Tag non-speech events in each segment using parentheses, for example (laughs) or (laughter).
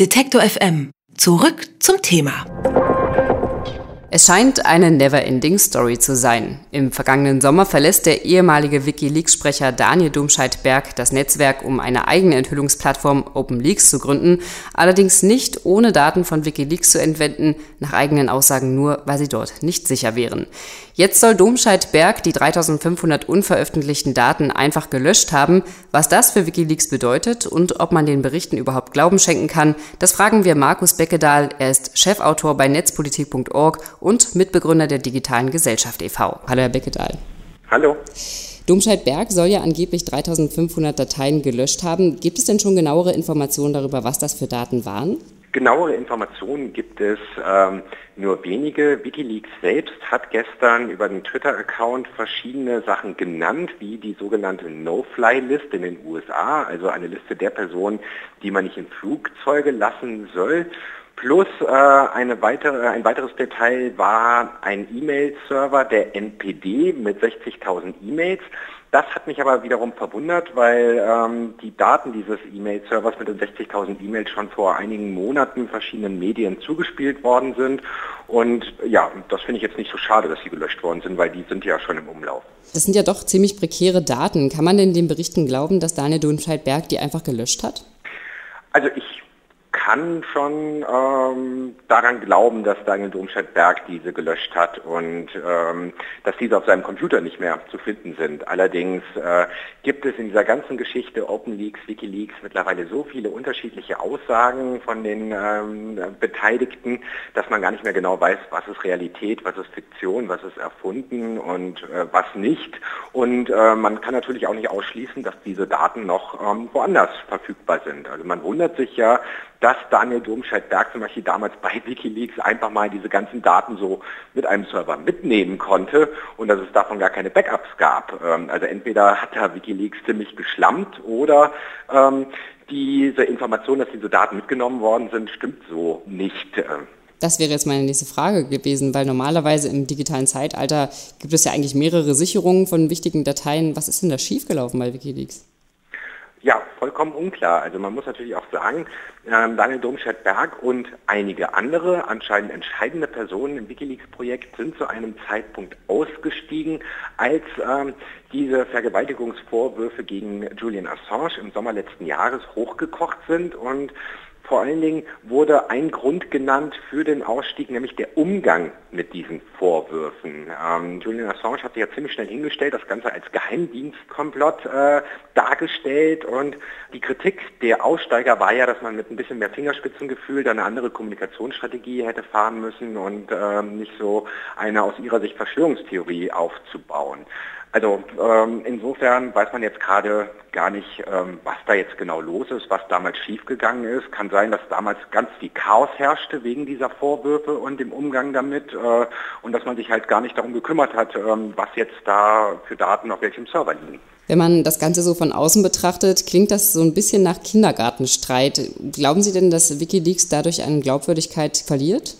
Detektor FM. Zurück zum Thema. Es scheint eine never-ending Story zu sein. Im vergangenen Sommer verlässt der ehemalige WikiLeaks-Sprecher Daniel Domscheit-Berg das Netzwerk, um eine eigene Enthüllungsplattform OpenLeaks zu gründen, allerdings nicht ohne Daten von WikiLeaks zu entwenden, nach eigenen Aussagen nur, weil sie dort nicht sicher wären. Jetzt soll Domscheit-Berg die 3500 unveröffentlichten Daten einfach gelöscht haben. Was das für WikiLeaks bedeutet und ob man den Berichten überhaupt Glauben schenken kann, das fragen wir Markus Beckedahl. Er ist Chefautor bei netzpolitik.org und Mitbegründer der Digitalen Gesellschaft e.V. Hallo, Herr Beckedahl. Hallo. Domscheit-Berg soll ja angeblich 3500 Dateien gelöscht haben. Gibt es denn schon genauere Informationen darüber, was das für Daten waren? Genauere Informationen gibt es ähm, nur wenige. Wikileaks selbst hat gestern über den Twitter-Account verschiedene Sachen genannt, wie die sogenannte No-Fly-List in den USA, also eine Liste der Personen, die man nicht in Flugzeuge lassen soll. Plus äh, eine weitere, ein weiteres Detail war ein E-Mail-Server der NPD mit 60.000 E-Mails. Das hat mich aber wiederum verwundert, weil ähm, die Daten dieses E-Mail-Servers mit den 60.000 E-Mails schon vor einigen Monaten verschiedenen Medien zugespielt worden sind. Und ja, das finde ich jetzt nicht so schade, dass sie gelöscht worden sind, weil die sind ja schon im Umlauf. Das sind ja doch ziemlich prekäre Daten. Kann man denn den Berichten glauben, dass Daniel Dunscheid-Berg die einfach gelöscht hat? Also ich kann schon ähm, daran glauben, dass Daniel Domscheit-Berg diese gelöscht hat und ähm, dass diese auf seinem Computer nicht mehr zu finden sind. Allerdings äh, gibt es in dieser ganzen Geschichte OpenLeaks, WikiLeaks mittlerweile so viele unterschiedliche Aussagen von den ähm, Beteiligten, dass man gar nicht mehr genau weiß, was ist Realität, was ist Fiktion, was ist erfunden und äh, was nicht. Und äh, man kann natürlich auch nicht ausschließen, dass diese Daten noch ähm, woanders verfügbar sind. Also man wundert sich ja, dass Daniel Domscheit-Berg zum Beispiel damals bei Wikileaks einfach mal diese ganzen Daten so mit einem Server mitnehmen konnte und dass es davon gar keine Backups gab. Ähm, also entweder hat da Wikileaks ziemlich geschlammt oder ähm, diese Information, dass diese Daten mitgenommen worden sind, stimmt so nicht. Das wäre jetzt meine nächste Frage gewesen, weil normalerweise im digitalen Zeitalter gibt es ja eigentlich mehrere Sicherungen von wichtigen Dateien. Was ist denn da schiefgelaufen bei Wikileaks? Ja, vollkommen unklar. Also man muss natürlich auch sagen, ähm, Daniel Domscheit-Berg und einige andere, anscheinend entscheidende Personen im Wikileaks-Projekt sind zu einem Zeitpunkt ausgestiegen, als ähm, diese Vergewaltigungsvorwürfe gegen Julian Assange im Sommer letzten Jahres hochgekocht sind und vor allen Dingen wurde ein Grund genannt für den Ausstieg, nämlich der Umgang mit diesen Vorwürfen. Ähm, Julian Assange hat sich ja ziemlich schnell hingestellt, das Ganze als Geheimdienstkomplott äh, dargestellt und die Kritik der Aussteiger war ja, dass man mit ein bisschen mehr Fingerspitzengefühl dann eine andere Kommunikationsstrategie hätte fahren müssen und ähm, nicht so eine aus ihrer Sicht Verschwörungstheorie aufzubauen. Also ähm, insofern weiß man jetzt gerade gar nicht, ähm, was da jetzt genau los ist, was damals schiefgegangen ist. Kann sein, dass damals ganz viel Chaos herrschte wegen dieser Vorwürfe und dem Umgang damit äh, und dass man sich halt gar nicht darum gekümmert hat, ähm, was jetzt da für Daten auf welchem Server liegen. Wenn man das Ganze so von außen betrachtet, klingt das so ein bisschen nach Kindergartenstreit. Glauben Sie denn, dass Wikileaks dadurch an Glaubwürdigkeit verliert?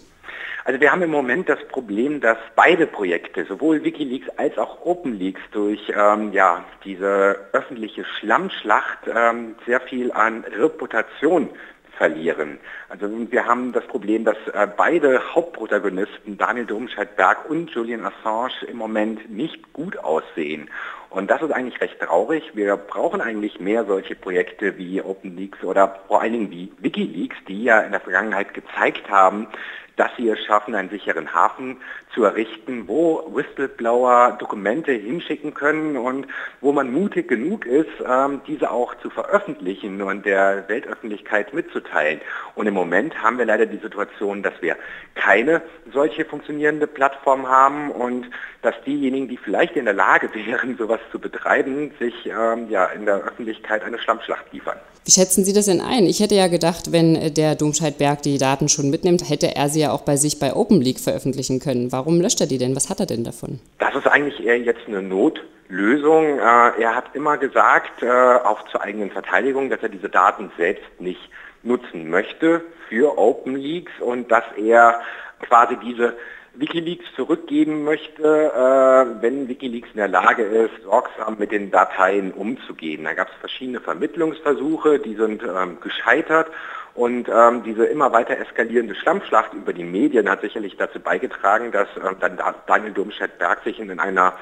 Also wir haben im Moment das Problem, dass beide Projekte, sowohl Wikileaks als auch OpenLeaks, durch ähm, ja, diese öffentliche Schlammschlacht ähm, sehr viel an Reputation verlieren. Also wir haben das Problem, dass äh, beide Hauptprotagonisten, Daniel Domscheit-Berg und Julian Assange, im Moment nicht gut aussehen. Und das ist eigentlich recht traurig. Wir brauchen eigentlich mehr solche Projekte wie OpenLeaks oder vor allen Dingen wie Wikileaks, die ja in der Vergangenheit gezeigt haben, dass sie es schaffen, einen sicheren Hafen zu errichten, wo Whistleblower Dokumente hinschicken können und wo man mutig genug ist, ähm, diese auch zu veröffentlichen und der Weltöffentlichkeit mitzuteilen. Und im Moment haben wir leider die Situation, dass wir keine solche funktionierende Plattform haben und dass diejenigen, die vielleicht in der Lage (laughs) wären, sowas zu betreiben, sich ähm, ja, in der Öffentlichkeit eine Schlammschlacht liefern. Wie schätzen Sie das denn ein? Ich hätte ja gedacht, wenn der Domscheit-Berg die Daten schon mitnimmt, hätte er sie ja auch bei sich bei OpenLeak veröffentlichen können. Warum löscht er die denn? Was hat er denn davon? Das ist eigentlich eher jetzt eine Notlösung. Äh, er hat immer gesagt, äh, auch zur eigenen Verteidigung, dass er diese Daten selbst nicht nutzen möchte für OpenLeaks und dass er quasi diese Wikileaks zurückgeben möchte, äh, wenn Wikileaks in der Lage ist, sorgsam mit den Dateien umzugehen. Da gab es verschiedene Vermittlungsversuche, die sind ähm, gescheitert Und ähm, diese immer weiter eskalierende Schlammschlacht über die Medien hat sicherlich dazu beigetragen, dass ähm, dann Daniel Domscheit-Berg sich in einer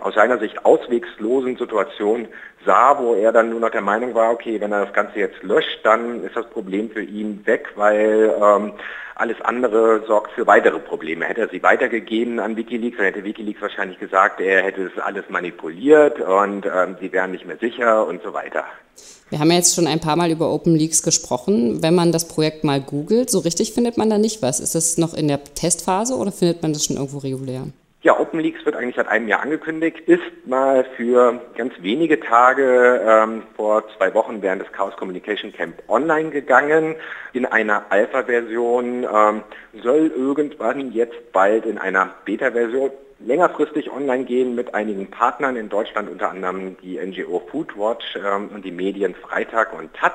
aus seiner Sicht auswegslosen Situation sah, wo er dann nur noch der Meinung war, okay, wenn er das Ganze jetzt löscht, dann ist das Problem für ihn weg, weil ähm, alles andere sorgt für weitere Probleme. Hätte er sie weitergegeben an Wikileaks, dann hätte Wikileaks wahrscheinlich gesagt, er hätte es alles manipuliert und ähm, sie wären nicht mehr sicher und so weiter. Wir haben ja jetzt schon ein paar Mal über Open Leaks gesprochen. Wenn man das Projekt mal googelt, so richtig findet man da nicht was. Ist das noch in der Testphase oder findet man das schon irgendwo regulär? Ja, OpenLeaks wird eigentlich seit einem Jahr angekündigt, ist mal für ganz wenige Tage ähm, vor zwei Wochen während des Chaos Communication Camp online gegangen in einer Alpha-Version, ähm, soll irgendwann jetzt bald in einer Beta-Version längerfristig online gehen mit einigen Partnern in Deutschland, unter anderem die NGO Foodwatch ähm, und die Medien Freitag und Taz.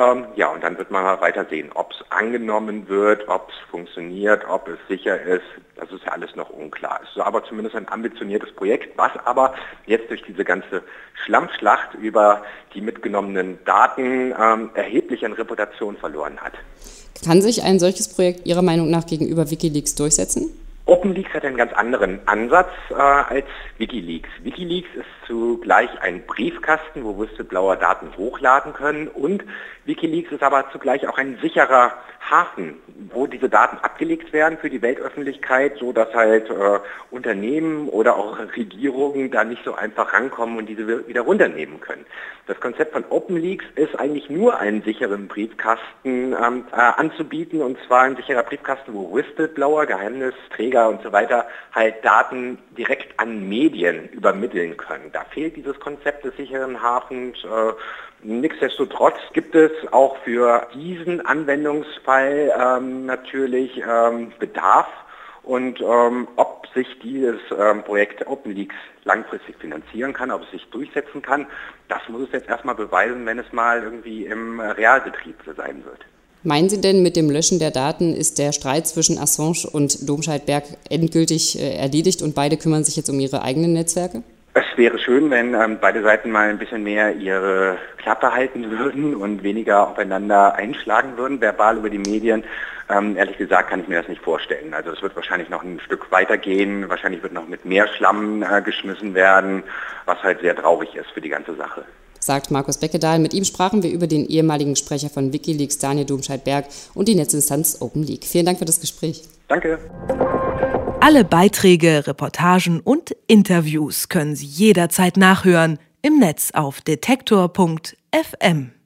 Ähm, ja, und dann wird man mal weiter sehen, ob es angenommen wird, ob es funktioniert, ob es sicher ist. Das ist ja alles noch unklar. Es ist aber zumindest ein ambitioniertes Projekt, was aber jetzt durch diese ganze Schlammschlacht über die mitgenommenen Daten ähm, erheblich an Reputation verloren hat. Kann sich ein solches Projekt Ihrer Meinung nach gegenüber Wikileaks durchsetzen? OpenLeaks hat einen ganz anderen Ansatz äh, als Wikileaks. Wikileaks ist zugleich ein Briefkasten, wo Whistleblower Daten hochladen können und Wikileaks ist aber zugleich auch ein sicherer Hafen, wo diese Daten abgelegt werden für die Weltöffentlichkeit, so dass halt äh, Unternehmen oder auch Regierungen da nicht so einfach rankommen und diese wieder runternehmen können. Das Konzept von OpenLeaks ist eigentlich nur einen sicheren Briefkasten ähm, äh, anzubieten und zwar ein sicherer Briefkasten, wo Whistleblower, Geheimnisträger und so weiter halt Daten direkt an Medien übermitteln können. Da fehlt dieses Konzept des sicheren Hafens. Äh, Nichtsdestotrotz gibt es auch für diesen Anwendungsfall ähm, natürlich ähm, Bedarf und ähm, ob sich dieses ähm, Projekt OpenLeaks langfristig finanzieren kann, ob es sich durchsetzen kann, das muss es jetzt erstmal beweisen, wenn es mal irgendwie im Realbetrieb sein wird. Meinen Sie denn, mit dem Löschen der Daten ist der Streit zwischen Assange und Domscheit-Berg endgültig äh, erledigt und beide kümmern sich jetzt um ihre eigenen Netzwerke? Es wäre schön, wenn ähm, beide Seiten mal ein bisschen mehr ihre Klappe halten würden und weniger aufeinander einschlagen würden, verbal über die Medien. Ähm, ehrlich gesagt kann ich mir das nicht vorstellen. Also es wird wahrscheinlich noch ein Stück weitergehen. Wahrscheinlich wird noch mit mehr Schlamm äh, geschmissen werden, was halt sehr traurig ist für die ganze Sache sagt Markus Beckedahl. Mit ihm sprachen wir über den ehemaligen Sprecher von Wikileaks, Daniel Domscheit-Berg, und die Netzinstanz Open League. Vielen Dank für das Gespräch. Danke. Alle Beiträge, Reportagen und Interviews können Sie jederzeit nachhören im Netz auf detektor.fm.